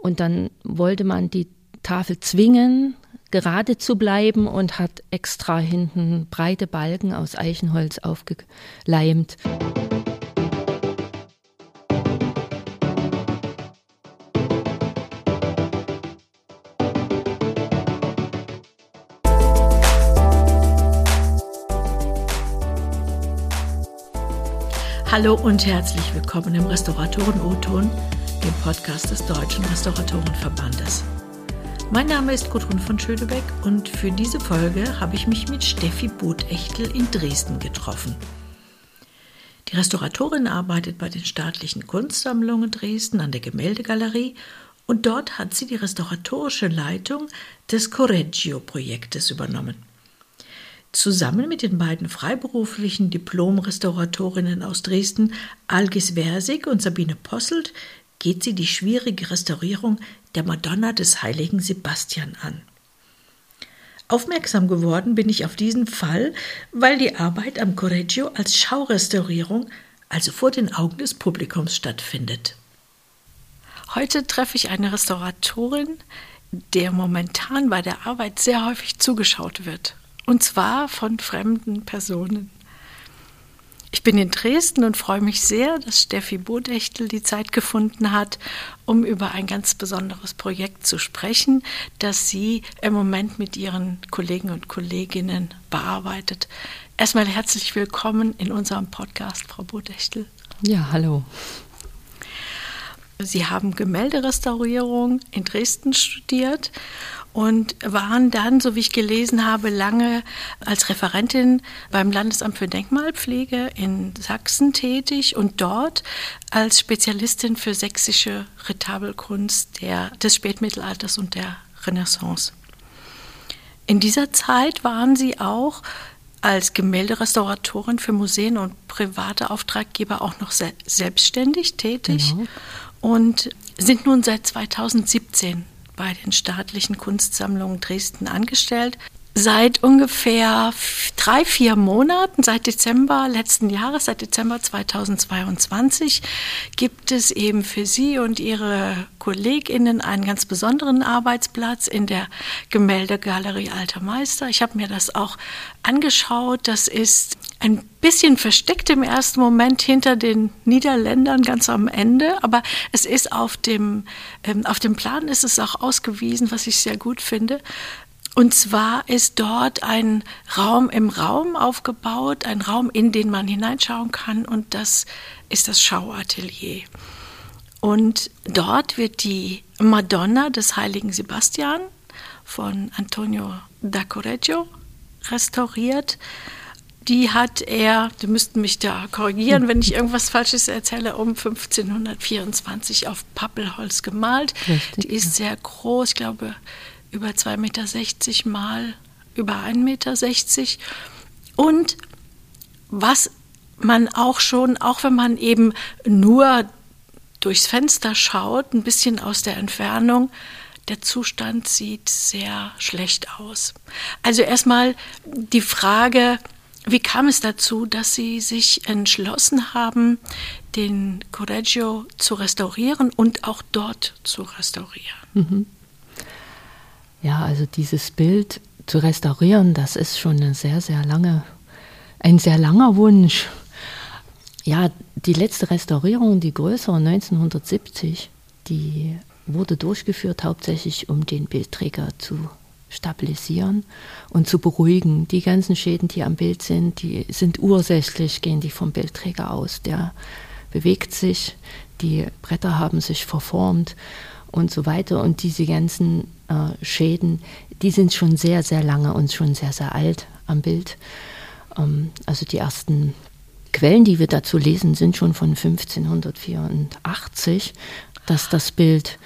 Und dann wollte man die Tafel zwingen, gerade zu bleiben und hat extra hinten breite Balken aus Eichenholz aufgeleimt. Hallo und herzlich willkommen im Restauratoren O-Ton, dem Podcast des Deutschen Restauratorenverbandes. Mein Name ist Gudrun von Schönebeck und für diese Folge habe ich mich mit Steffi Bothechtel in Dresden getroffen. Die Restauratorin arbeitet bei den staatlichen Kunstsammlungen Dresden an der Gemäldegalerie und dort hat sie die restauratorische Leitung des Correggio-Projektes übernommen. Zusammen mit den beiden freiberuflichen Diplom-Restauratorinnen aus Dresden, Algis Versig und Sabine Posselt, geht sie die schwierige Restaurierung der Madonna des heiligen Sebastian an. Aufmerksam geworden bin ich auf diesen Fall, weil die Arbeit am Correggio als Schaurestaurierung, also vor den Augen des Publikums stattfindet. Heute treffe ich eine Restauratorin, der momentan bei der Arbeit sehr häufig zugeschaut wird. Und zwar von fremden Personen. Ich bin in Dresden und freue mich sehr, dass Steffi Bodechtel die Zeit gefunden hat, um über ein ganz besonderes Projekt zu sprechen, das sie im Moment mit ihren Kollegen und Kolleginnen bearbeitet. Erstmal herzlich willkommen in unserem Podcast, Frau Bodechtel. Ja, hallo. Sie haben Gemälderestaurierung in Dresden studiert und waren dann, so wie ich gelesen habe, lange als Referentin beim Landesamt für Denkmalpflege in Sachsen tätig und dort als Spezialistin für sächsische Retabelkunst der, des Spätmittelalters und der Renaissance. In dieser Zeit waren sie auch als Gemälderestauratorin für Museen und private Auftraggeber auch noch se selbstständig tätig genau. und sind nun seit 2017 bei den staatlichen Kunstsammlungen Dresden angestellt. Seit ungefähr drei, vier Monaten, seit Dezember letzten Jahres, seit Dezember 2022, gibt es eben für Sie und Ihre KollegInnen einen ganz besonderen Arbeitsplatz in der Gemäldegalerie Alter Meister. Ich habe mir das auch angeschaut. Das ist ein bisschen versteckt im ersten Moment hinter den Niederländern ganz am Ende, aber es ist auf dem, ähm, auf dem Plan ist es auch ausgewiesen, was ich sehr gut finde. Und zwar ist dort ein Raum im Raum aufgebaut, ein Raum, in den man hineinschauen kann und das ist das Schauatelier. Und dort wird die Madonna des heiligen Sebastian von Antonio da Correggio restauriert die hat er, die müssten mich da korrigieren, wenn ich irgendwas Falsches erzähle, um 1524 auf Pappelholz gemalt. Richtig, die ist sehr groß, ich glaube über 2,60 Meter mal über 1,60 Meter. Und was man auch schon, auch wenn man eben nur durchs Fenster schaut, ein bisschen aus der Entfernung, der Zustand sieht sehr schlecht aus. Also erstmal die Frage, wie kam es dazu, dass Sie sich entschlossen haben, den Correggio zu restaurieren und auch dort zu restaurieren? Mhm. Ja, also dieses Bild zu restaurieren, das ist schon eine sehr, sehr lange, ein sehr langer Wunsch. Ja, die letzte Restaurierung, die größere 1970, die wurde durchgeführt hauptsächlich, um den Bildträger zu stabilisieren und zu beruhigen. Die ganzen Schäden, die am Bild sind, die sind ursächlich, gehen die vom Bildträger aus. Der bewegt sich, die Bretter haben sich verformt und so weiter. Und diese ganzen äh, Schäden, die sind schon sehr, sehr lange und schon sehr, sehr alt am Bild. Ähm, also die ersten Quellen, die wir dazu lesen, sind schon von 1584, dass das Bild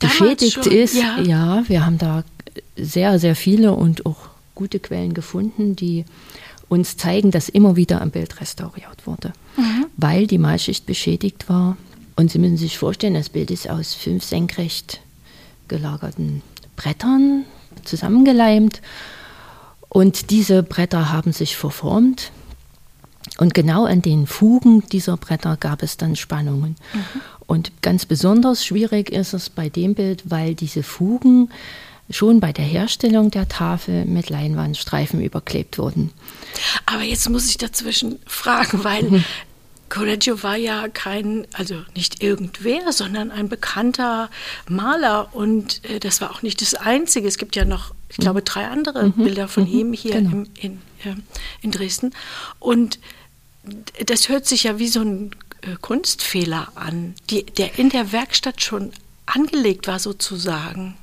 beschädigt ist. Ja. ja, wir haben da sehr, sehr viele und auch gute Quellen gefunden, die uns zeigen, dass immer wieder am Bild restauriert wurde, mhm. weil die Malschicht beschädigt war. Und Sie müssen sich vorstellen, das Bild ist aus fünf senkrecht gelagerten Brettern zusammengeleimt. Und diese Bretter haben sich verformt. Und genau an den Fugen dieser Bretter gab es dann Spannungen. Mhm. Und ganz besonders schwierig ist es bei dem Bild, weil diese Fugen schon bei der Herstellung der Tafel mit Leinwandstreifen überklebt wurden. Aber jetzt muss ich dazwischen fragen, weil mhm. Correggio war ja kein, also nicht irgendwer, sondern ein bekannter Maler und äh, das war auch nicht das Einzige. Es gibt ja noch, ich glaube, mhm. drei andere mhm. Bilder von mhm. ihm hier genau. im, in, äh, in Dresden. Und das hört sich ja wie so ein äh, Kunstfehler an, die, der in der Werkstatt schon angelegt war sozusagen.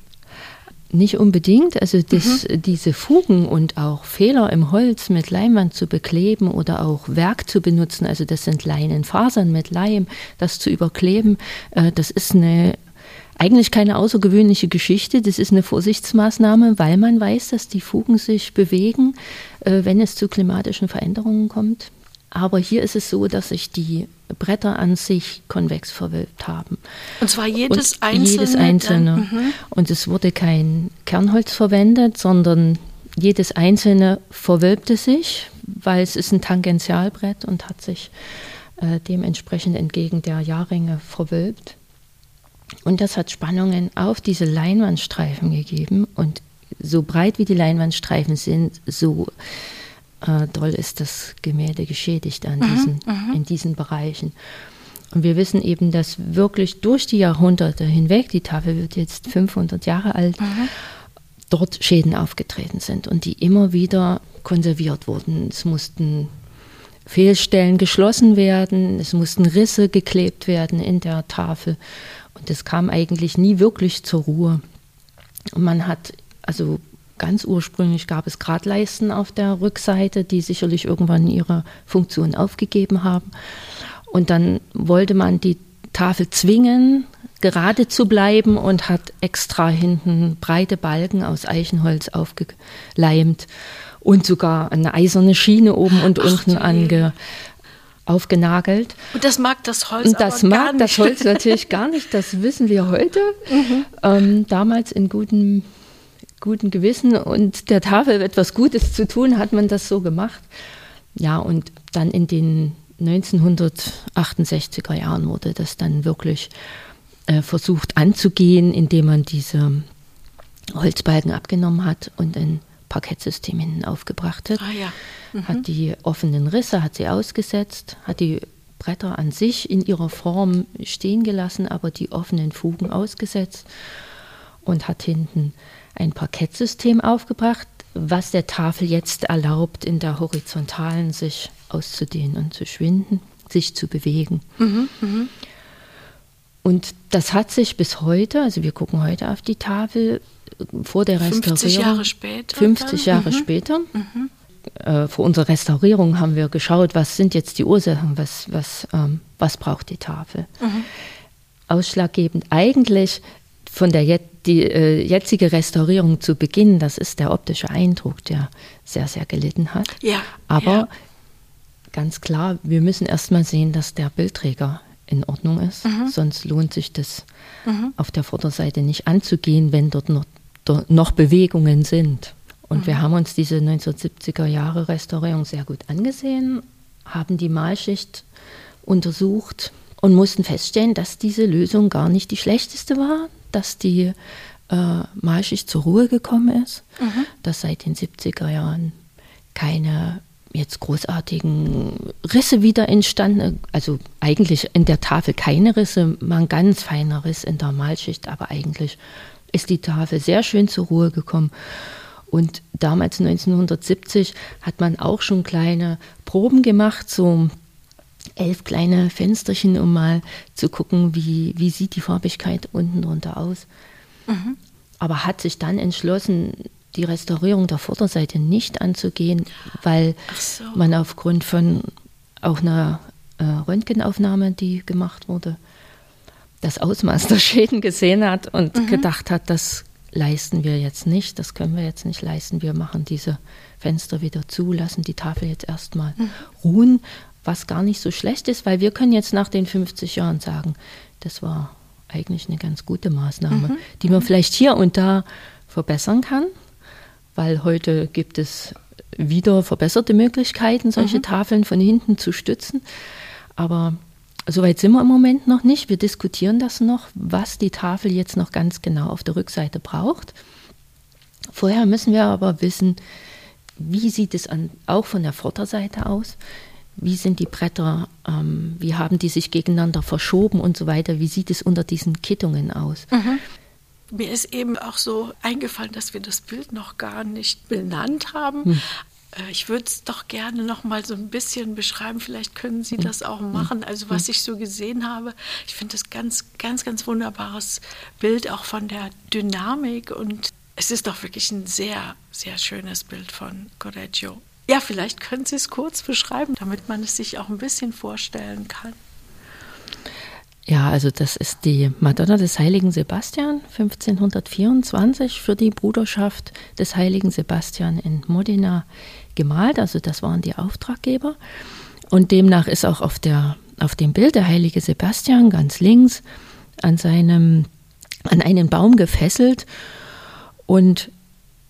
Nicht unbedingt. Also das, mhm. diese Fugen und auch Fehler im Holz mit Leinwand zu bekleben oder auch Werk zu benutzen, also das sind Leinenfasern mit Leim, das zu überkleben, äh, das ist eine eigentlich keine außergewöhnliche Geschichte. Das ist eine Vorsichtsmaßnahme, weil man weiß, dass die Fugen sich bewegen, äh, wenn es zu klimatischen Veränderungen kommt. Aber hier ist es so, dass sich die Bretter an sich konvex verwölbt haben. Und zwar jedes und einzelne? Jedes einzelne. Mhm. Und es wurde kein Kernholz verwendet, sondern jedes einzelne verwölbte sich, weil es ist ein Tangentialbrett und hat sich äh, dementsprechend entgegen der Jahrringe verwölbt. Und das hat Spannungen auf diese Leinwandstreifen gegeben. Und so breit wie die Leinwandstreifen sind, so äh, doll ist das Gemälde geschädigt an mhm, diesen, mhm. in diesen Bereichen. Und wir wissen eben, dass wirklich durch die Jahrhunderte hinweg, die Tafel wird jetzt 500 Jahre alt, mhm. dort Schäden aufgetreten sind und die immer wieder konserviert wurden. Es mussten Fehlstellen geschlossen werden, es mussten Risse geklebt werden in der Tafel und es kam eigentlich nie wirklich zur Ruhe. Und man hat also Ganz ursprünglich gab es Gradleisten auf der Rückseite, die sicherlich irgendwann ihre Funktion aufgegeben haben. Und dann wollte man die Tafel zwingen, gerade zu bleiben und hat extra hinten breite Balken aus Eichenholz aufgeleimt und sogar eine eiserne Schiene oben und Ach, unten ange, aufgenagelt. Und das mag das Holz Und das mag das Holz natürlich gar nicht, das wissen wir heute. Mhm. Ähm, damals in gutem guten Gewissen und der Tafel etwas Gutes zu tun, hat man das so gemacht. Ja, und dann in den 1968er Jahren wurde das dann wirklich äh, versucht anzugehen, indem man diese Holzbalken abgenommen hat und ein Parkettsystem hinten aufgebracht hat. Ah, ja. mhm. Hat die offenen Risse, hat sie ausgesetzt, hat die Bretter an sich in ihrer Form stehen gelassen, aber die offenen Fugen ausgesetzt und hat hinten ein Parkettsystem aufgebracht, was der Tafel jetzt erlaubt, in der horizontalen sich auszudehnen und zu schwinden, sich zu bewegen. Mhm, mh. Und das hat sich bis heute, also wir gucken heute auf die Tafel, vor der Restaurierung. 50 Jahre später. 50 Jahre mhm. später. Mhm. Äh, vor unserer Restaurierung haben wir geschaut, was sind jetzt die Ursachen, was, was, ähm, was braucht die Tafel. Mhm. Ausschlaggebend eigentlich von der die äh, jetzige Restaurierung zu beginnen, das ist der optische Eindruck, der sehr, sehr gelitten hat. Ja, Aber ja. ganz klar, wir müssen erstmal sehen, dass der Bildträger in Ordnung ist. Mhm. Sonst lohnt sich das mhm. auf der Vorderseite nicht anzugehen, wenn dort noch, dort noch Bewegungen sind. Und mhm. wir haben uns diese 1970er Jahre Restaurierung sehr gut angesehen, haben die Malschicht untersucht und mussten feststellen, dass diese Lösung gar nicht die schlechteste war, dass die äh, Malschicht zur Ruhe gekommen ist, mhm. dass seit den 70er Jahren keine jetzt großartigen Risse wieder entstanden, also eigentlich in der Tafel keine Risse, mal ein ganz feiner Riss in der Malschicht, aber eigentlich ist die Tafel sehr schön zur Ruhe gekommen. Und damals 1970 hat man auch schon kleine Proben gemacht, so elf kleine Fensterchen, um mal zu gucken, wie, wie sieht die Farbigkeit unten drunter aus. Mhm. Aber hat sich dann entschlossen, die Restaurierung der Vorderseite nicht anzugehen, weil so. man aufgrund von auch einer äh, Röntgenaufnahme, die gemacht wurde, das Ausmaß der Schäden gesehen hat und mhm. gedacht hat, das leisten wir jetzt nicht, das können wir jetzt nicht leisten. Wir machen diese Fenster wieder zu, lassen die Tafel jetzt erstmal mhm. ruhen was gar nicht so schlecht ist, weil wir können jetzt nach den 50 Jahren sagen, das war eigentlich eine ganz gute Maßnahme, mhm. die man vielleicht hier und da verbessern kann, weil heute gibt es wieder verbesserte Möglichkeiten, solche Mhm. Tafeln von hinten zu stützen. Aber soweit sind wir im Moment noch nicht. Wir diskutieren das noch, was die Tafel jetzt noch ganz genau auf der Rückseite braucht. Vorher müssen wir aber wissen, wie sieht es an, auch von der Vorderseite aus? Wie sind die Bretter? Ähm, wie haben die sich gegeneinander verschoben und so weiter? Wie sieht es unter diesen Kittungen aus? Mir ist eben auch so eingefallen, dass wir das Bild noch gar nicht benannt haben. Hm. Äh, Ich würde es doch gerne noch mal so ein bisschen beschreiben. Vielleicht können Hm. Sie das auch machen. Also was ich so gesehen habe, ich finde das ganz, ganz, ganz wunderbares Bild auch von der Dynamik und es ist doch wirklich ein sehr, sehr schönes Bild von Correggio. Ja, vielleicht können Sie es kurz beschreiben, damit man es sich auch ein bisschen vorstellen kann. Ja, also das ist die Madonna des heiligen Sebastian 1524 für die Bruderschaft des heiligen Sebastian in Modena gemalt. Also das waren die Auftraggeber. Und demnach ist auch auf, der, auf dem Bild der heilige Sebastian ganz links an, seinem, an einen Baum gefesselt und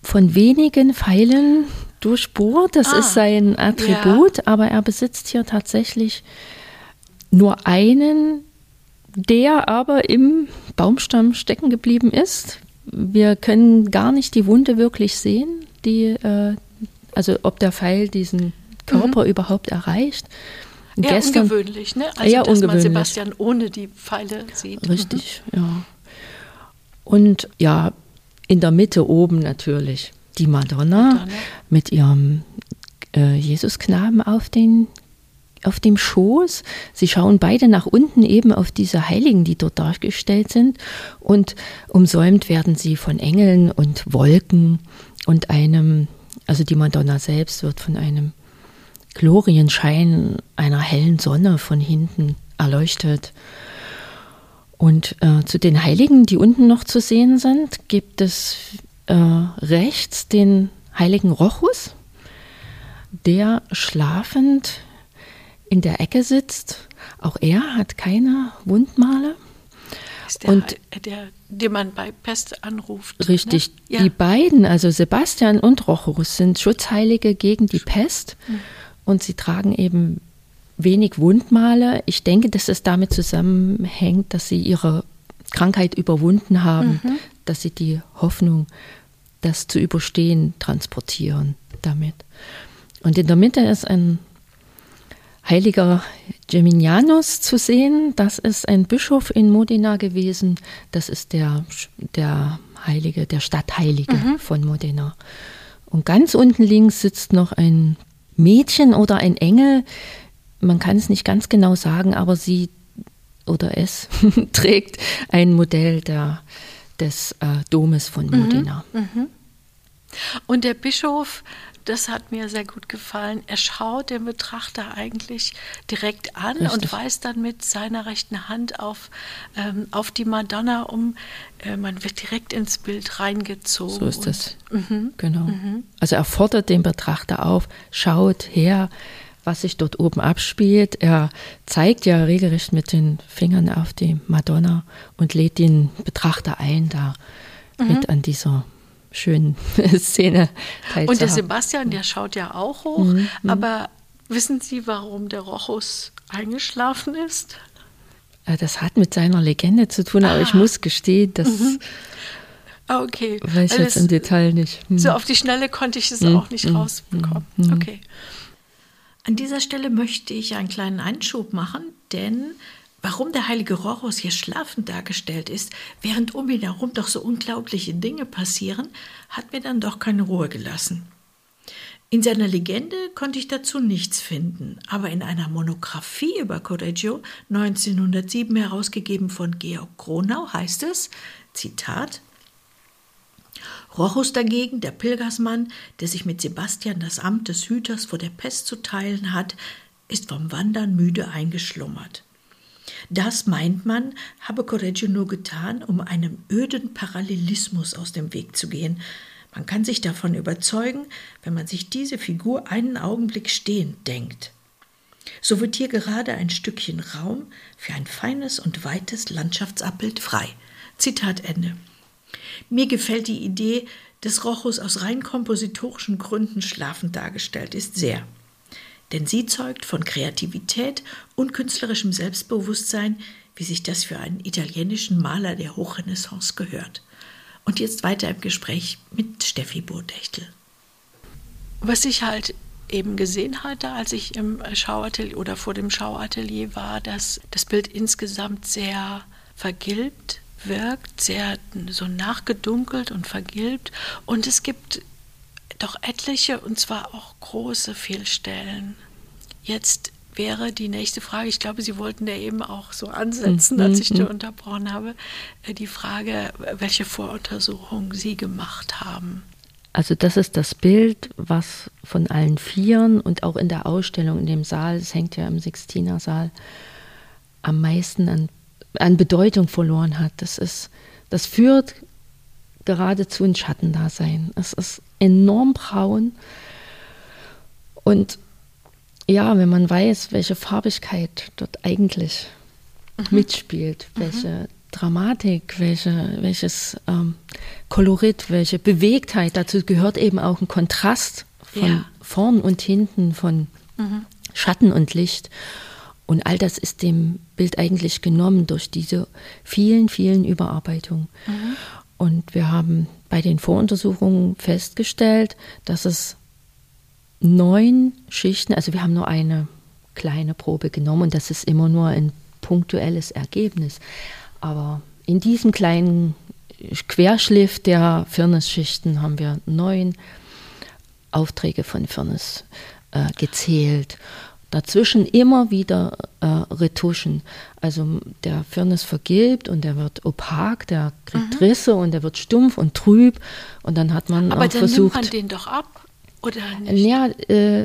von wenigen Pfeilen durchbohrt. Das Ah, ist sein Attribut, aber er besitzt hier tatsächlich nur einen, der aber im Baumstamm stecken geblieben ist. Wir können gar nicht die Wunde wirklich sehen, die, äh, also ob der Pfeil diesen Körper überhaupt erreicht. Eher ungewöhnlich, ne? Also, dass man ungewöhnlich. Sebastian ohne die Pfeile sieht. Richtig, ja. Und ja, in der Mitte oben natürlich die Madonna, Madonna. mit ihrem äh, Jesusknaben auf, den, auf dem Schoß. Sie schauen beide nach unten eben auf diese Heiligen, die dort dargestellt sind. Und umsäumt werden sie von Engeln und Wolken und einem, also die Madonna selbst wird von einem Glorienschein einer hellen Sonne von hinten erleuchtet. Und äh, zu den Heiligen, die unten noch zu sehen sind, gibt es äh, rechts den heiligen Rochus, der schlafend in der Ecke sitzt. Auch er hat keine Wundmale. Ist der, Und- der, den man bei Pest anruft. Richtig, Ne? Ja. die beiden, also Sebastian und Rochus, sind Schutzheilige gegen die Pest und sie tragen eben wenig Wundmale. Ich denke, dass es damit zusammenhängt, dass sie ihre Krankheit überwunden haben, dass sie die Hoffnung, das zu überstehen, transportieren damit. Und in der Mitte ist ein heiliger Geminianus zu sehen. Das ist ein Bischof in Modena gewesen. Das ist der, der Heilige, der Stadtheilige von Modena. Und ganz unten links sitzt noch ein Mädchen oder ein Engel. Man kann es nicht ganz genau sagen, aber sie oder es trägt ein Modell der, des äh, Domes von Modena. Und der Bischof, das hat mir sehr gut gefallen, er schaut den Betrachter eigentlich direkt an und Richtig. weist dann mit seiner rechten Hand auf, ähm, auf die Madonna um. Äh, man wird direkt ins Bild reingezogen. So ist das. Und, mhm. Genau. Also er fordert den Betrachter auf, schaut her, was sich dort oben abspielt. Er zeigt ja regelrecht mit den Fingern auf die Madonna und lädt den Betrachter ein, da mit an dieser schönen Szene teilzuhaben. Und der Sebastian, der schaut ja auch hoch, Mhm, aber wissen Sie, warum der Rochus eingeschlafen ist? Äh, Das hat mit seiner Legende zu tun, aber ich Ah. muss gestehen, das Ah, okay. weiß ich jetzt im Detail nicht. Hm. So auf die Schnelle konnte ich es Mhm. auch nicht Mhm. rausbekommen. Mhm. Okay. An dieser Stelle möchte ich einen kleinen Einschub machen, denn warum der heilige Rochus hier schlafend dargestellt ist, während um ihn herum doch so unglaubliche Dinge passieren, hat mir dann doch keine Ruhe gelassen. In seiner Legende konnte ich dazu nichts finden, aber in einer Monographie über Correggio 1907 herausgegeben von Georg Kronau heißt es, Zitat, Rochus dagegen, der Pilgersmann, der sich mit Sebastian das Amt des Hüters vor der Pest zu teilen hat, ist vom Wandern müde eingeschlummert. Das meint man, habe Correggio nur getan, um einem öden Parallelismus aus dem Weg zu gehen. Man kann sich davon überzeugen, wenn man sich diese Figur einen Augenblick stehend denkt. So wird hier gerade ein Stückchen Raum für ein feines und weites Landschaftsabbild frei. Zitat Ende. Mir gefällt die Idee, dass Rochus aus rein kompositorischen Gründen schlafend dargestellt ist, sehr. Denn sie zeugt von Kreativität und künstlerischem Selbstbewusstsein, wie sich das für einen italienischen Maler der Hochrenaissance gehört. Und jetzt weiter im Gespräch mit Steffi Burdechtel. Was ich halt eben gesehen hatte, als ich im Schauatelier oder vor dem Schauatelier war, dass das Bild insgesamt sehr vergilbt wirkt, sehr so nachgedunkelt und vergilbt. Und es gibt doch etliche, und zwar auch große Fehlstellen. Jetzt wäre die nächste Frage, ich glaube, Sie wollten ja eben auch so ansetzen, als ich da mhm. unterbrochen habe, äh, die Frage, welche Voruntersuchungen Sie gemacht haben. Also das ist das Bild, was von allen Vieren und auch in der Ausstellung in dem Saal, es hängt ja im Sixtinersaal, am meisten an, an Bedeutung verloren hat. Das ist, das führt geradezu ein Schattendasein. Es ist enorm braun und ja, wenn man weiß, welche Farbigkeit dort eigentlich mhm. mitspielt, welche mhm. Dramatik, welche, welches ähm, Kolorit, welche Bewegtheit, dazu gehört eben auch ein Kontrast von ja. vorn und hinten, von mhm. Schatten und Licht. Und all das ist dem Bild eigentlich genommen durch diese vielen, vielen Überarbeitungen. Mhm. Und wir haben bei den Voruntersuchungen festgestellt, dass es neun Schichten, also wir haben nur eine kleine Probe genommen und das ist immer nur ein punktuelles Ergebnis. Aber in diesem kleinen Querschliff der Firnis-Schichten haben wir neun Aufträge von Firnis äh, gezählt. Dazwischen immer wieder äh, Retuschen. Also der Firnis vergilbt und der wird opak, der kriegt mhm. Risse und der wird stumpf und trüb. Und dann hat man Aber auch dann versucht. nimmt man den doch ab. Oder nicht? Ja, äh,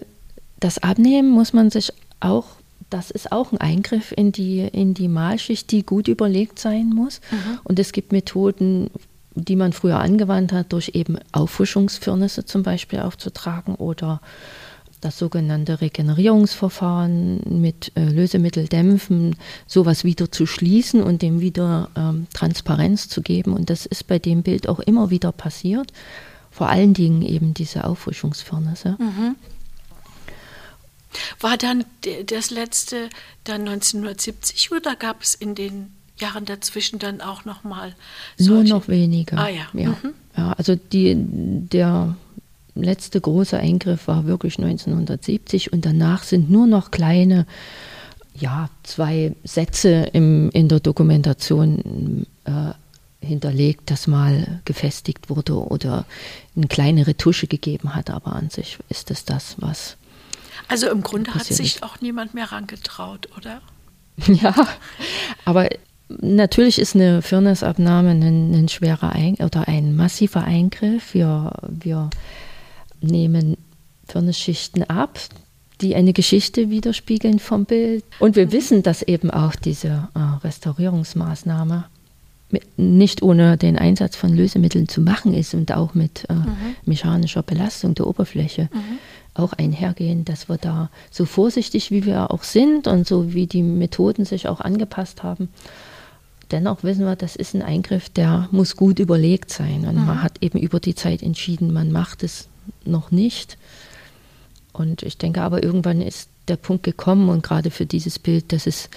das Abnehmen muss man sich auch, das ist auch ein Eingriff in die, in die Malschicht, die gut überlegt sein muss. Mhm. Und es gibt Methoden, die man früher angewandt hat, durch eben Auffrischungsfirnisse zum Beispiel aufzutragen oder das sogenannte Regenerierungsverfahren mit äh, Lösemitteldämpfen, sowas wieder zu schließen und dem wieder ähm, Transparenz zu geben. Und das ist bei dem Bild auch immer wieder passiert vor allen Dingen eben diese Auffrischungsfirnisse. Mhm. War dann das letzte dann 1970 oder gab es in den Jahren dazwischen dann auch noch mal Nur noch weniger. Ah ja. Ja. Mhm. ja also die, der letzte große Eingriff war wirklich 1970 und danach sind nur noch kleine, ja, zwei Sätze im, in der Dokumentation äh, hinterlegt, das mal gefestigt wurde oder eine kleine Retusche gegeben hat, aber an sich ist es das, was. Also im Grunde hat sich auch niemand mehr rangetraut, oder? Ja, aber natürlich ist eine Firnisabnahme ein, ein schwerer ein oder ein massiver Eingriff. Wir, wir nehmen Firnisschichten ab, die eine Geschichte widerspiegeln vom Bild. Und wir wissen, dass eben auch diese äh, Restaurierungsmaßnahme nicht ohne den Einsatz von Lösemitteln zu machen ist und auch mit äh, mhm. mechanischer Belastung der Oberfläche mhm. auch einhergehen, dass wir da so vorsichtig wie wir auch sind und so wie die Methoden sich auch angepasst haben, dennoch wissen wir, das ist ein Eingriff, der muss gut überlegt sein. Und mhm. man hat eben über die Zeit entschieden, man macht es noch nicht. Und ich denke aber, irgendwann ist der Punkt gekommen und gerade für dieses Bild, dass es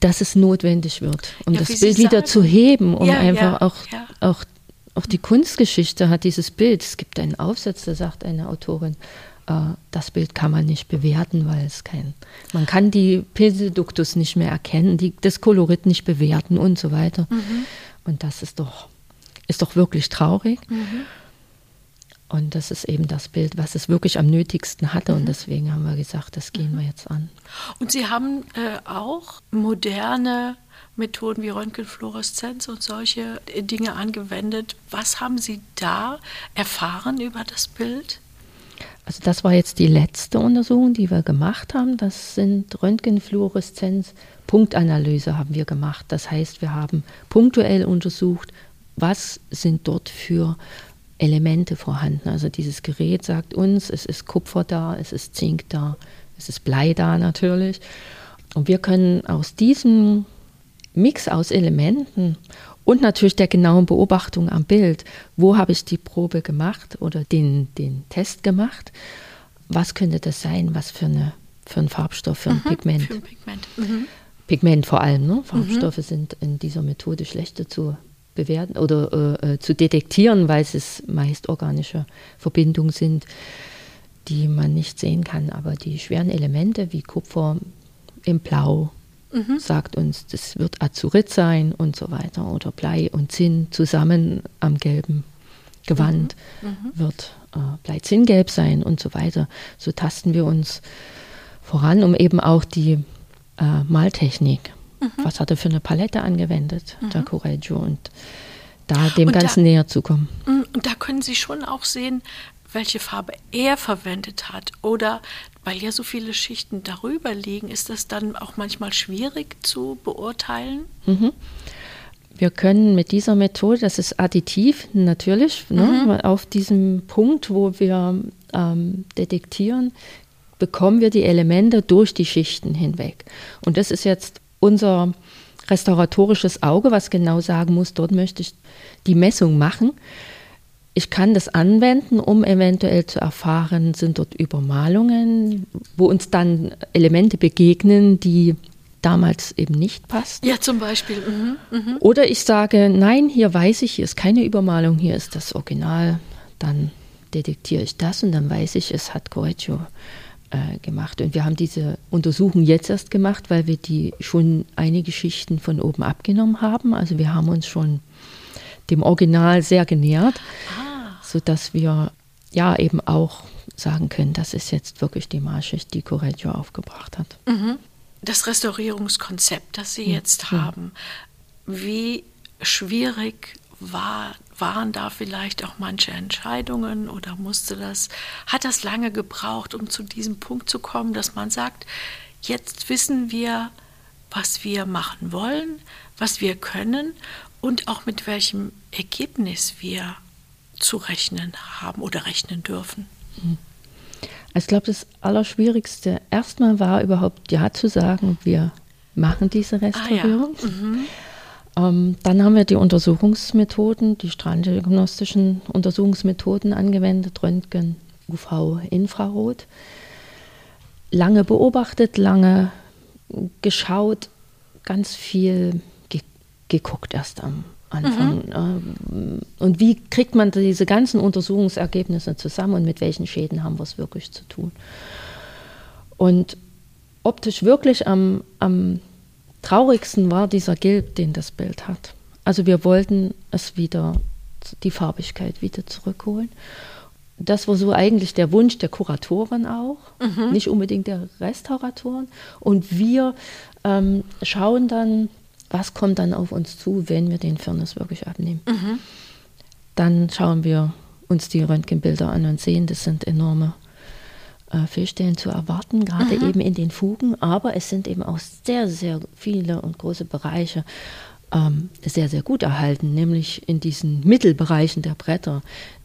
dass es notwendig wird, um ja, das Bild wieder sagen. zu heben, um ja, einfach ja, auch, auch, auch die Kunstgeschichte hat dieses Bild. Es gibt einen Aufsatz, da sagt eine Autorin, äh, das Bild kann man nicht bewerten, weil es kein, man kann die Pilseduktus nicht mehr erkennen, die, das Kolorit nicht bewerten und so weiter. Mhm. Und das ist doch, ist doch wirklich traurig. Mhm. Und das ist eben das Bild, was es wirklich am nötigsten hatte. Mhm. Und deswegen haben wir gesagt, das gehen mhm. wir jetzt an. Und Sie haben äh, auch moderne Methoden wie Röntgenfluoreszenz und solche Dinge angewendet. Was haben Sie da erfahren über das Bild? Also das war jetzt die letzte Untersuchung, die wir gemacht haben. Das sind Röntgenfluoreszenz, Punktanalyse haben wir gemacht. Das heißt, wir haben punktuell untersucht, was sind dort für Elemente vorhanden. Also dieses Gerät sagt uns, es ist Kupfer da, es ist Zink da, es ist Blei da natürlich. Und wir können aus diesem Mix aus Elementen Und natürlich der genauen Beobachtung am Bild. Wo habe ich die Probe gemacht oder den, den Test gemacht? Was könnte das sein? Was für, eine, für ein Farbstoff, für ein mhm, Pigment? Für ein Pigment. Mhm. Pigment vor allem. Ne? Farbstoffe mhm. sind in dieser Methode schlechter zu bewerten oder äh, äh, zu detektieren, weil es meist organische Verbindungen sind, die man nicht sehen kann. Aber die schweren Elemente wie Kupfer im Blau mhm. sagt uns, das wird Azurit sein und so weiter. Oder Blei und Zinn zusammen am gelben Gewand mhm. Mhm. wird äh, Bleizinngelb sein und so weiter. So tasten wir uns voran, um eben auch die äh, Maltechnik Mhm. Was hat er für eine Palette angewendet, mhm. der Correggio, und da dem und Ganzen da, näher zu kommen. Mm, und da können Sie schon auch sehen, welche Farbe er verwendet hat. Oder weil ja so viele Schichten darüber liegen, ist das dann auch manchmal schwierig zu beurteilen? Mhm. Wir können mit dieser Methode, das ist additiv natürlich, ne, mhm. ne, auf diesem Punkt, wo wir ähm, detektieren, bekommen wir die Elemente durch die Schichten hinweg. Und das ist jetzt unser restauratorisches Auge, was genau sagen muss, dort möchte ich die Messung machen. Ich kann das anwenden, um eventuell zu erfahren, sind dort Übermalungen, wo uns dann Elemente begegnen, die damals eben nicht passten. Ja, zum Beispiel. Mhm, mh. Oder ich sage, nein, hier weiß ich, hier ist keine Übermalung, hier ist das Original. Dann detektiere ich das und dann weiß ich, es hat Correggio äh, gemacht. Und wir haben diese Untersuchung jetzt erst gemacht, weil wir die schon einige Schichten von oben abgenommen haben. Also wir haben uns schon dem Original sehr genähert, ah. sodass wir ja eben auch sagen können, das ist jetzt wirklich die Malschicht, die Correggio aufgebracht hat. Mhm. Das Restaurierungskonzept, das Sie jetzt mhm. haben, wie schwierig war waren da vielleicht auch manche Entscheidungen oder musste das, hat das lange gebraucht, um zu diesem Punkt zu kommen, dass man sagt, jetzt wissen wir, was wir machen wollen, was wir können und auch mit welchem Ergebnis wir zu rechnen haben oder rechnen dürfen. Mhm. Ich glaube, das Allerschwierigste erstmal war überhaupt Ja zu sagen, wir machen diese Restaurierung. Ah, ja. mhm. Ähm, dann haben wir die Untersuchungsmethoden, die strahlendiagnostischen Untersuchungsmethoden angewendet, Röntgen, UV, Infrarot. Lange beobachtet, lange geschaut, ganz viel ge geguckt erst am Anfang. Mhm. Ähm, und wie kriegt man diese ganzen Untersuchungsergebnisse zusammen und mit welchen Schäden haben wir es wirklich zu tun? Und optisch wirklich am, am traurigsten war dieser Gelb, den das Bild hat. Also wir wollten es wieder, die Farbigkeit wieder zurückholen. Das war so eigentlich der Wunsch der Kuratoren auch, mhm. nicht unbedingt der Restauratoren. Und wir ähm, schauen dann, was kommt dann auf uns zu, wenn wir den Firnis wirklich abnehmen. Mhm. Dann schauen wir uns die Röntgenbilder an und sehen, das sind enorme äh, Fehlstellen zu erwarten, gerade mhm. eben in den Fugen. Aber es sind eben auch sehr, sehr viele und große Bereiche ähm, sehr, sehr gut erhalten, nämlich in diesen Mittelbereichen der Bretter.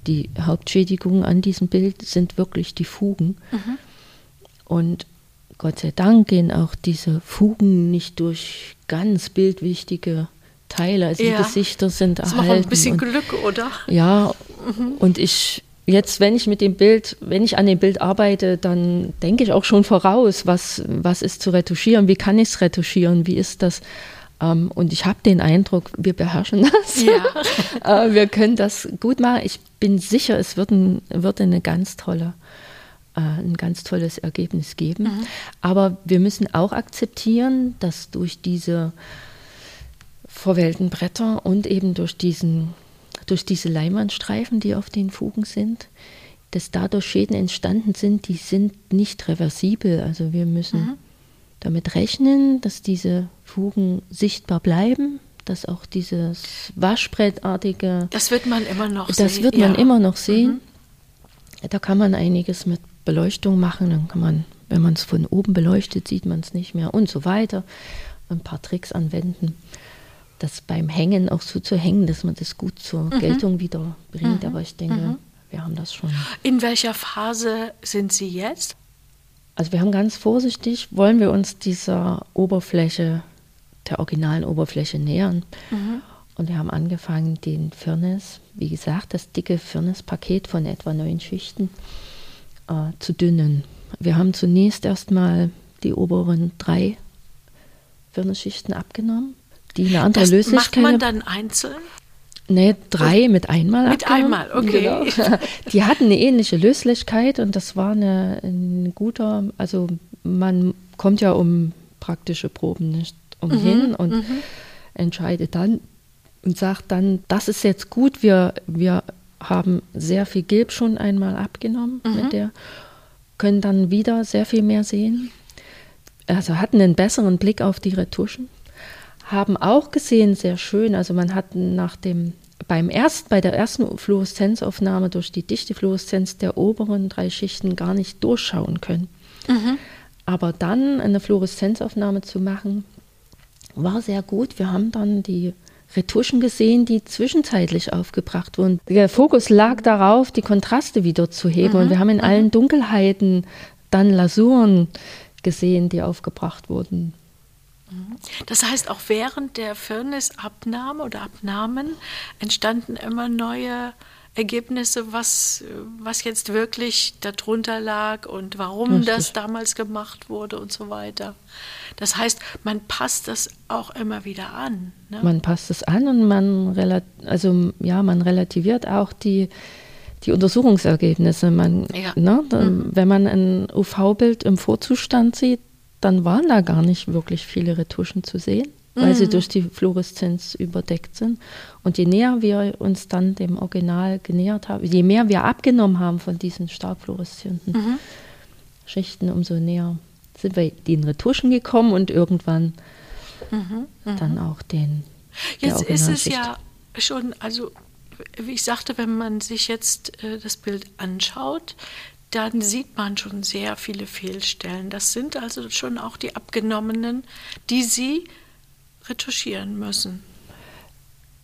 Die Hauptschädigungen an diesem Bild sind wirklich die Fugen. Mhm. Und Gott sei Dank gehen auch diese Fugen nicht durch ganz bildwichtige Teile. Also ja. die Gesichter sind erhalten. Das macht ein bisschen und, Glück, oder? Ja, mhm. und ich jetzt, wenn ich mit dem Bild, wenn ich an dem Bild arbeite, dann denke ich auch schon voraus, was, was ist zu retuschieren, wie kann ich es retuschieren, wie ist das. Ähm, und ich habe den Eindruck, wir beherrschen das. Ja. äh, wir können das gut machen. Ich bin sicher, es wird, ein, wird eine ganz tolle, äh, ein ganz tolles Ergebnis geben. Mhm. Aber wir müssen auch akzeptieren, dass durch diese verwählten Bretter und eben durch diesen durch diese Leinwandstreifen, die auf den Fugen sind, dass dadurch Schäden entstanden sind, die sind nicht reversibel. Also wir müssen mhm. damit rechnen, dass diese Fugen sichtbar bleiben, dass auch dieses Waschbrettartige. Das wird man immer noch das sehen. Das wird man ja. immer noch sehen. Mhm. Da kann man einiges mit Beleuchtung machen. Dann kann man, wenn man es von oben beleuchtet, sieht man es nicht mehr und so weiter. Ein paar Tricks anwenden das beim Hängen auch so zu hängen, dass man das gut zur mhm. Geltung wieder bringt. Mhm. Aber ich denke, mhm. wir haben das schon. In welcher Phase sind Sie jetzt? Also wir haben ganz vorsichtig, wollen wir uns dieser Oberfläche, der originalen Oberfläche nähern. Mhm. Und wir haben angefangen, den Firnis, wie gesagt, das dicke Firnispaket von etwa neun Schichten äh, zu dünnen. Wir haben zunächst erstmal die oberen drei Firnisschichten abgenommen, die eine andere das Löslichkeit Macht man dann einzeln? Nee, drei mit einmal. Mit einmal, okay. Genau. Die hatten eine ähnliche Löslichkeit und das war eine, ein guter, also man kommt ja um praktische Proben nicht umhin mhm, und mhm. entscheidet dann und sagt dann, das ist jetzt gut, wir, wir haben sehr viel Gilb schon einmal abgenommen mhm. mit der, können dann wieder sehr viel mehr sehen. Also hatten einen besseren Blick auf die Retuschen haben auch gesehen, sehr schön, also man hat nach dem, beim erst, bei der ersten Fluoreszenzaufnahme durch die dichte Fluoreszenz der oberen drei Schichten gar nicht durchschauen können. Mhm. Aber dann eine Fluoreszenzaufnahme zu machen, war sehr gut. Wir haben dann die Retuschen gesehen, die zwischenzeitlich aufgebracht wurden. Der Fokus lag darauf, die Kontraste wieder zu heben. Mhm. Und wir haben in mhm. allen Dunkelheiten dann Lasuren gesehen, die aufgebracht wurden. Das heißt, auch während der Firnisabnahme oder Abnahmen entstanden immer neue Ergebnisse, was, was jetzt wirklich darunter lag und warum Richtig. das damals gemacht wurde und so weiter. Das heißt, man passt das auch immer wieder an. Ne? Man passt es an und man, also, ja, man relativiert auch die, die Untersuchungsergebnisse. Man, ja. ne, mhm. Wenn man ein UV-Bild im Vorzustand sieht, dann waren da gar nicht wirklich viele Retuschen zu sehen, weil mhm. sie durch die Fluoreszenz überdeckt sind. Und je näher wir uns dann dem Original genähert haben, je mehr wir abgenommen haben von diesen stark fluoreszierenden mhm. Schichten, umso näher sind wir den Retuschen gekommen und irgendwann mhm. mhm. dann auch den. Jetzt ist es ja schon, also wie ich sagte, wenn man sich jetzt äh, das Bild anschaut, dann sieht man schon sehr viele Fehlstellen. Das sind also schon auch die abgenommenen, die Sie retuschieren müssen.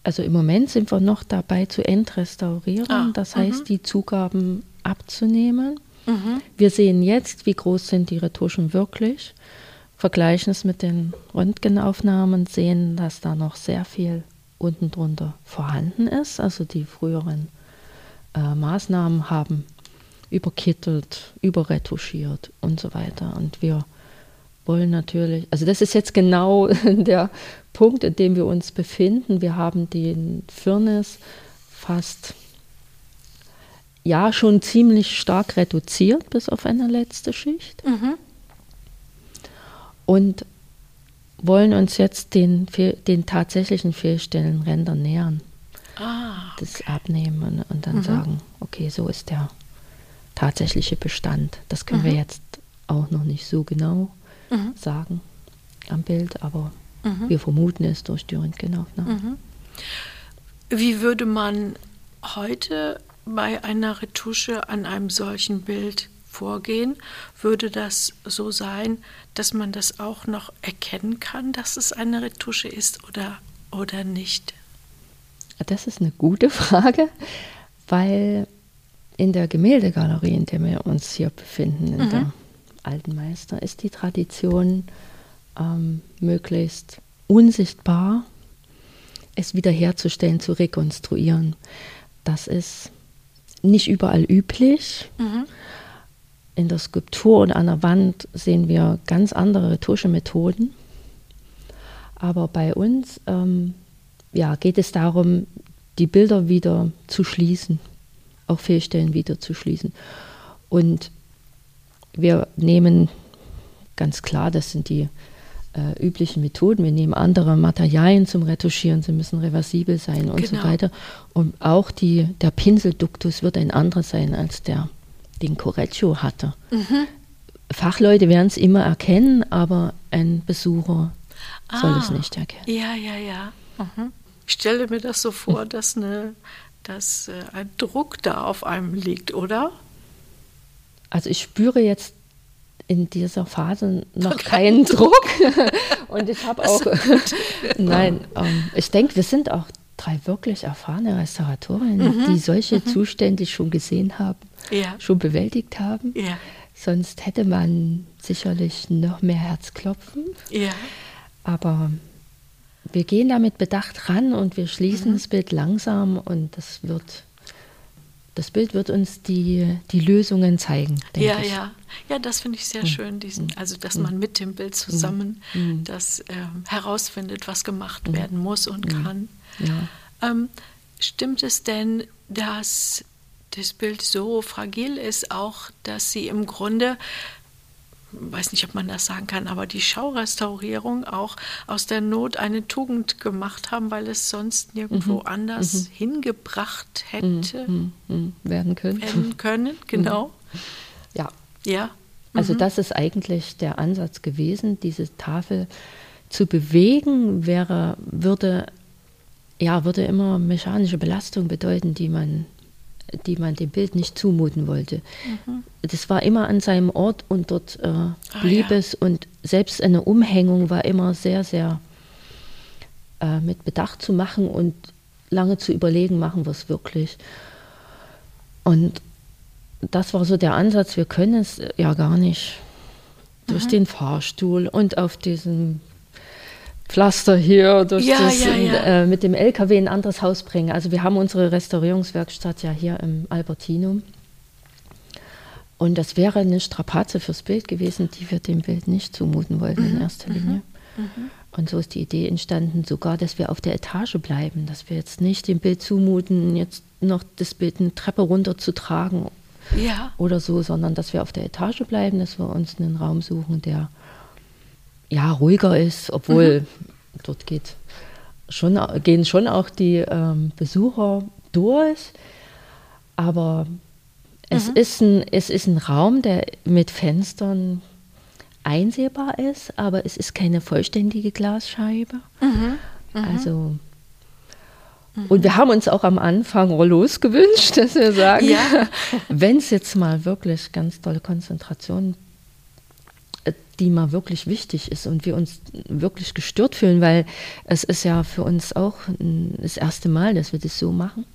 Also im Moment sind wir noch dabei zu entrestaurieren, ah, das heißt -hmm. die Zugaben abzunehmen. Mhm. Wir sehen jetzt, wie groß sind die Retuschen wirklich, vergleichen es mit den Röntgenaufnahmen, sehen, dass da noch sehr viel unten drunter vorhanden ist. Also die früheren äh, Maßnahmen haben überkittelt, überretuschiert und so weiter. Und wir wollen natürlich, also das ist jetzt genau der Punkt, in dem wir uns befinden. Wir haben den Firnis fast ja schon ziemlich stark reduziert bis auf eine letzte Schicht. Mhm. Und wollen uns jetzt den, den tatsächlichen Fehlstellenrändern nähern. Ah, okay. Das abnehmen und dann mhm. sagen, okay, so ist der tatsächliche Bestand. Das können mhm. wir jetzt auch noch nicht so genau mhm. sagen am Bild, aber mhm. wir vermuten es durch die Röntgenaufnahme. Mhm. Wie würde man heute bei einer Retusche an einem solchen Bild vorgehen? Würde das so sein, dass man das auch noch erkennen kann, dass es eine Retusche ist oder, oder nicht? Das ist eine gute Frage, weil in der Gemäldegalerie, in der wir uns hier befinden, in mhm. der Alten Meister, ist die Tradition ähm, möglichst unsichtbar, es wiederherzustellen, zu rekonstruieren. Das ist nicht überall üblich. Mhm. In der Skulptur und an der Wand sehen wir ganz andere rhetorische Methoden. Aber bei uns ähm, ja, geht es darum, die Bilder wieder zu schließen auch Fehlstellen wieder zu schließen. Und wir nehmen ganz klar, das sind die äh, üblichen Methoden. Wir nehmen andere Materialien zum Retuschieren, sie müssen reversibel sein und genau. so weiter. Und auch die, der Pinselduktus wird ein anderer sein als der, den Correggio hatte. Mhm. Fachleute werden es immer erkennen, aber ein Besucher ah, soll es nicht erkennen. Ja, ja, ja. Mhm. Ich stelle mir das so vor, dass eine dass äh, ein Druck da auf einem liegt, oder? Also ich spüre jetzt in dieser Phase noch keinen Druck. Und ich habe auch, nein, ähm, ich denke, wir sind auch drei wirklich erfahrene Restauratorinnen, mhm. die solche mhm. Zustände schon gesehen haben, ja. schon bewältigt haben. Ja. Sonst hätte man sicherlich noch mehr Herzklopfen. Ja. Aber wir gehen damit bedacht ran und wir schließen mhm. das Bild langsam und das wird das Bild wird uns die, die Lösungen zeigen. Ja, ich. ja. Ja, das finde ich sehr mhm. schön, diesen, also dass man mit dem Bild zusammen mhm. das äh, herausfindet, was gemacht werden muss und kann. Ja. Ähm, stimmt es denn, dass das Bild so fragil ist, auch dass sie im Grunde weiß nicht, ob man das sagen kann, aber die Schaurestaurierung auch aus der Not eine Tugend gemacht haben, weil es sonst nirgendwo mhm. anders mhm. hingebracht hätte mhm. mhm. werden können. Werden können, genau. Ja. Ja. Also mhm. das ist eigentlich der Ansatz gewesen, diese Tafel zu bewegen, wäre, würde, ja, würde immer mechanische Belastung bedeuten, die man die man dem Bild nicht zumuten wollte. Mhm. Das war immer an seinem Ort und dort äh, ah, blieb ja. es und selbst eine Umhängung war immer sehr, sehr äh, mit Bedacht zu machen und lange zu überlegen, machen wir es wirklich. Und das war so der Ansatz, wir können es ja gar nicht durch mhm. den Fahrstuhl und auf diesem Pflaster hier durch ja, das, ja, ja. Äh, mit dem LKW in ein anderes Haus bringen. Also wir haben unsere Restaurierungswerkstatt ja hier im Albertinum. Und das wäre eine Strapaze fürs Bild gewesen, die wir dem Bild nicht zumuten wollten mhm. in erster Linie. Mhm. mhm. Und so ist die Idee entstanden, sogar, dass wir auf der Etage bleiben, dass wir jetzt nicht dem Bild zumuten, jetzt noch das Bild eine Treppe runter zu tragen ja. oder so, sondern dass wir auf der Etage bleiben, dass wir uns einen Raum suchen, der ja, ruhiger ist, obwohl mhm. dort geht schon, gehen schon auch die ähm, Besucher durch. Aber es, mhm. ist ein, es ist ein Raum, der mit Fenstern einsehbar ist, aber es ist keine vollständige Glasscheibe. Mhm. mhm. Also mhm. und wir haben uns auch am Anfang Rollos gewünscht, dass wir sagen, ja. wenn es jetzt mal wirklich ganz tolle Konzentration die mal wirklich wichtig ist und wir uns wirklich gestört fühlen, weil es ist ja für uns auch das erste Mal, dass wir das so machen.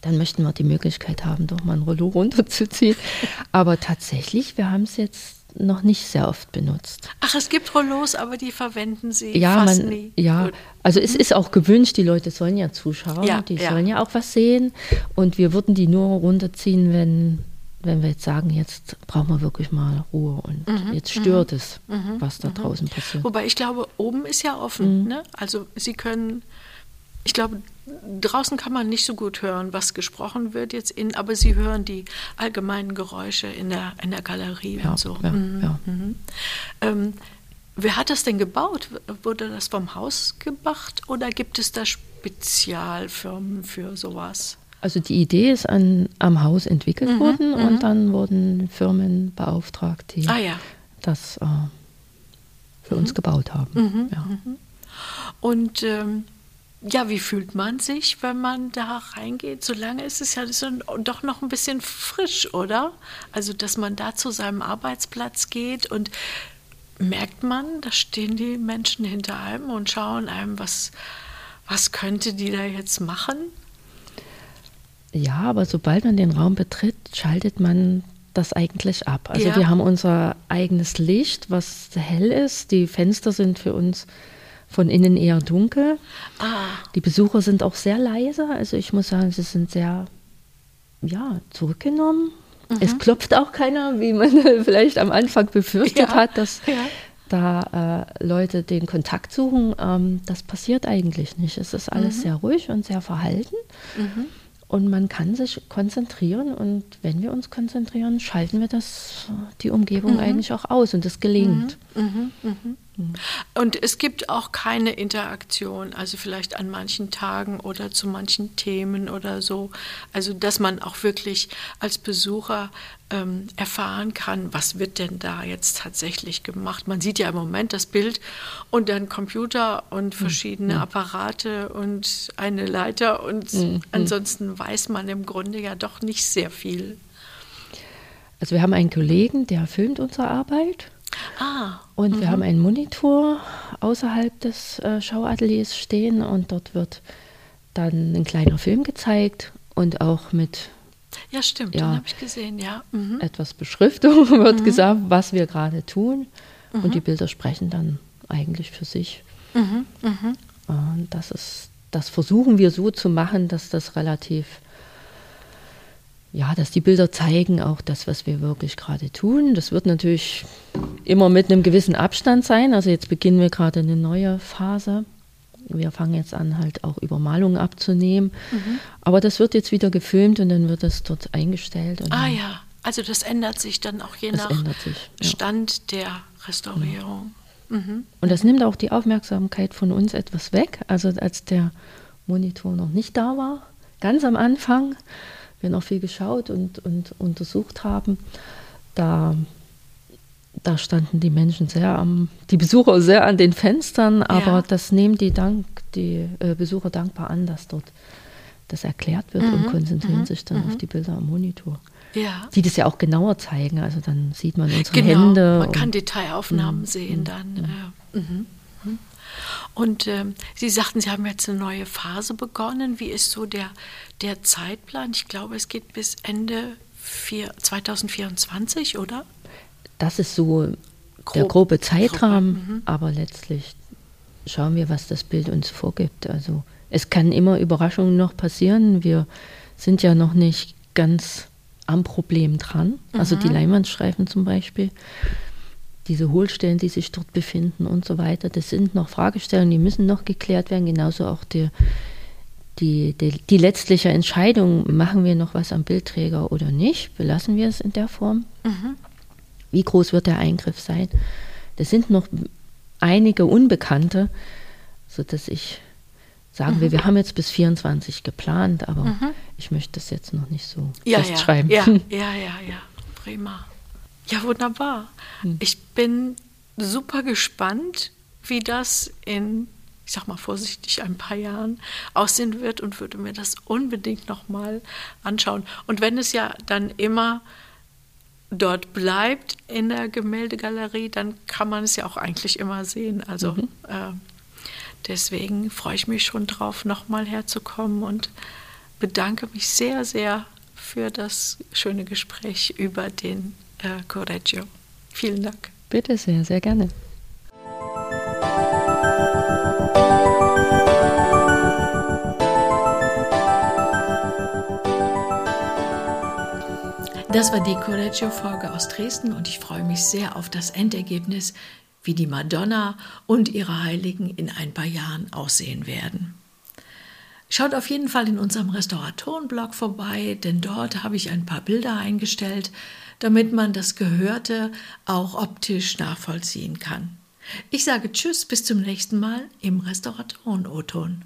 Dann möchten wir die Möglichkeit haben, doch mal ein Rollo runterzuziehen. Aber tatsächlich, wir haben es jetzt noch nicht sehr oft benutzt. Ach, es gibt Rollos, aber die verwenden Sie ja, fast man, nie. Ja, Gut. also mhm. es ist auch gewünscht, die Leute sollen ja zuschauen, ja, die ja. sollen ja auch was sehen. Und wir würden die nur runterziehen, wenn wenn wir jetzt sagen, jetzt brauchen wir wirklich mal Ruhe und mhm, jetzt stört mhm, es, mhm, was da mhm. draußen passiert. Wobei ich glaube, oben ist ja offen. Mhm. Ne? Also Sie können, ich glaube, draußen kann man nicht so gut hören, was gesprochen wird jetzt in, aber Sie hören die allgemeinen Geräusche in der, in der Galerie ja, und so. Ja, mhm, ja. Ähm, wer hat das denn gebaut? Wurde das vom Haus gemacht oder gibt es da Spezialfirmen für sowas? Also die Idee ist an, am Haus entwickelt mhm, worden und mhm. dann wurden Firmen beauftragt, die ah, ja. das äh, für mhm. uns gebaut haben. Mhm, ja. Mhm. Und ähm, ja, wie fühlt man sich, wenn man da reingeht? Solange ist es ja so, doch noch ein bisschen frisch, oder? Also, dass man da zu seinem Arbeitsplatz geht und merkt man, da stehen die Menschen hinter einem und schauen einem, was, was könnte die da jetzt machen? Ja, aber sobald man den Raum betritt, schaltet man das eigentlich ab. Also ja. wir haben unser eigenes Licht, was hell ist. Die Fenster sind für uns von innen eher dunkel. Ah. Die Besucher sind auch sehr leise. Also ich muss sagen, sie sind sehr ja, zurückgenommen. Mhm. Es klopft auch keiner, wie man vielleicht am Anfang befürchtet ja. hat, dass ja. da äh, Leute den Kontakt suchen. Ähm, das passiert eigentlich nicht. Es ist alles mhm. sehr ruhig und sehr verhalten. Mhm. Und man kann sich konzentrieren und wenn wir uns konzentrieren, schalten wir das, die Umgebung mhm. eigentlich auch aus und das gelingt. Mhm. Mhm. Mhm. Mhm. Und es gibt auch keine Interaktion, also vielleicht an manchen Tagen oder zu manchen Themen oder so. Also dass man auch wirklich als Besucher ähm, erfahren kann, was wird denn da jetzt tatsächlich gemacht. Man sieht ja im Moment das Bild und dann Computer und hm, verschiedene mhm. Apparate und eine Leiter und mhm. ansonsten weiß man im Grunde ja doch nicht sehr viel. Also wir haben einen Kollegen, der filmt unsere Arbeit Ah, und mhm. wir haben einen Monitor außerhalb des äh, Schauateliers stehen und dort wird dann ein kleiner Film gezeigt und auch mit ja, stimmt, ja, habe ich gesehen, ja. Mhm. Etwas Beschriftung wird mhm. gesagt, was wir gerade tun. Mhm. Und die Bilder sprechen dann eigentlich für sich. Mhm, mh. Und das ist, das versuchen wir so zu machen, dass das relativ, ja, dass die Bilder zeigen auch das, was wir wirklich gerade tun. Das wird natürlich immer mit einem gewissen Abstand sein. Also jetzt beginnen wir gerade eine neue Phase. Wir fangen jetzt an, halt auch Übermalungen abzunehmen. Mhm. Aber das wird jetzt wieder gefilmt und dann wird das dort eingestellt. ah ja, also das ändert sich dann auch je nach sich, ja. Stand der Restaurierung. Mhm. Und das nimmt auch die Aufmerksamkeit von uns etwas weg. Also als der Monitor noch nicht da war, ganz am Anfang, wir noch viel geschaut und, und untersucht haben, da, da standen die Menschen sehr am, die Besucher sehr an den Fenstern, aber ja. das nehmen die, Dank, die äh, Besucher dankbar an, dass dort das erklärt wird mhm. und konzentrieren mhm. sich dann mhm. auf die Bilder am Monitor ja. die das ja auch genauer zeigen. Also dann sieht man unsere genau, Hände. Man kann Detailaufnahmen mh, sehen dann. Mh. Äh. Und äh, Sie sagten, Sie haben jetzt eine neue Phase begonnen. Wie ist so der, der Zeitplan? Ich glaube, es geht bis Ende vier, 2024, oder? Das ist so Grob, der grobe Zeitrahmen, grob, mhm. aber letztlich schauen wir, was das Bild uns vorgibt. Also es kann immer Überraschungen noch passieren. Wir sind ja noch nicht ganz am Problem dran. Also die mhm. Leinwandstreifen zum Beispiel, diese Hohlstellen, die sich dort befinden und so weiter, das sind noch Fragestellungen, die müssen noch geklärt werden. Genauso auch die, die, die, die letztliche Entscheidung, machen wir noch was am Bildträger oder nicht, belassen wir es in der Form. Mhm. Wie groß wird der Eingriff sein? Das sind noch einige Unbekannte, sodass ich sagen mhm. wir, wir haben jetzt bis 24 geplant, aber mhm. ich möchte das jetzt noch nicht so ja, festschreiben. Ja, ja, ja, ja, prima. Ja, wunderbar. Mhm. Ich bin super gespannt, wie das in, ich sag mal vorsichtig, ein paar Jahren aussehen wird und würde mir das unbedingt nochmal anschauen. Und wenn es ja dann immer dort bleibt in der Gemäldegalerie, dann kann man es ja auch eigentlich immer sehen. Also mhm. äh, Deswegen freue ich mich schon drauf, nochmal herzukommen und bedanke mich sehr, sehr für das schöne Gespräch über den Correggio. Vielen Dank. Bitte sehr, sehr gerne. Das war die Correggio-Folge aus Dresden und ich freue mich sehr auf das Endergebnis, wie die Madonna und ihre Heiligen in ein paar Jahren aussehen werden. Schaut auf jeden Fall in unserem Restauratorenblog vorbei, denn dort habe ich ein paar Bilder eingestellt, damit man das Gehörte auch optisch nachvollziehen kann. Ich sage Tschüss, bis zum nächsten Mal im Restauratoren-O-Ton.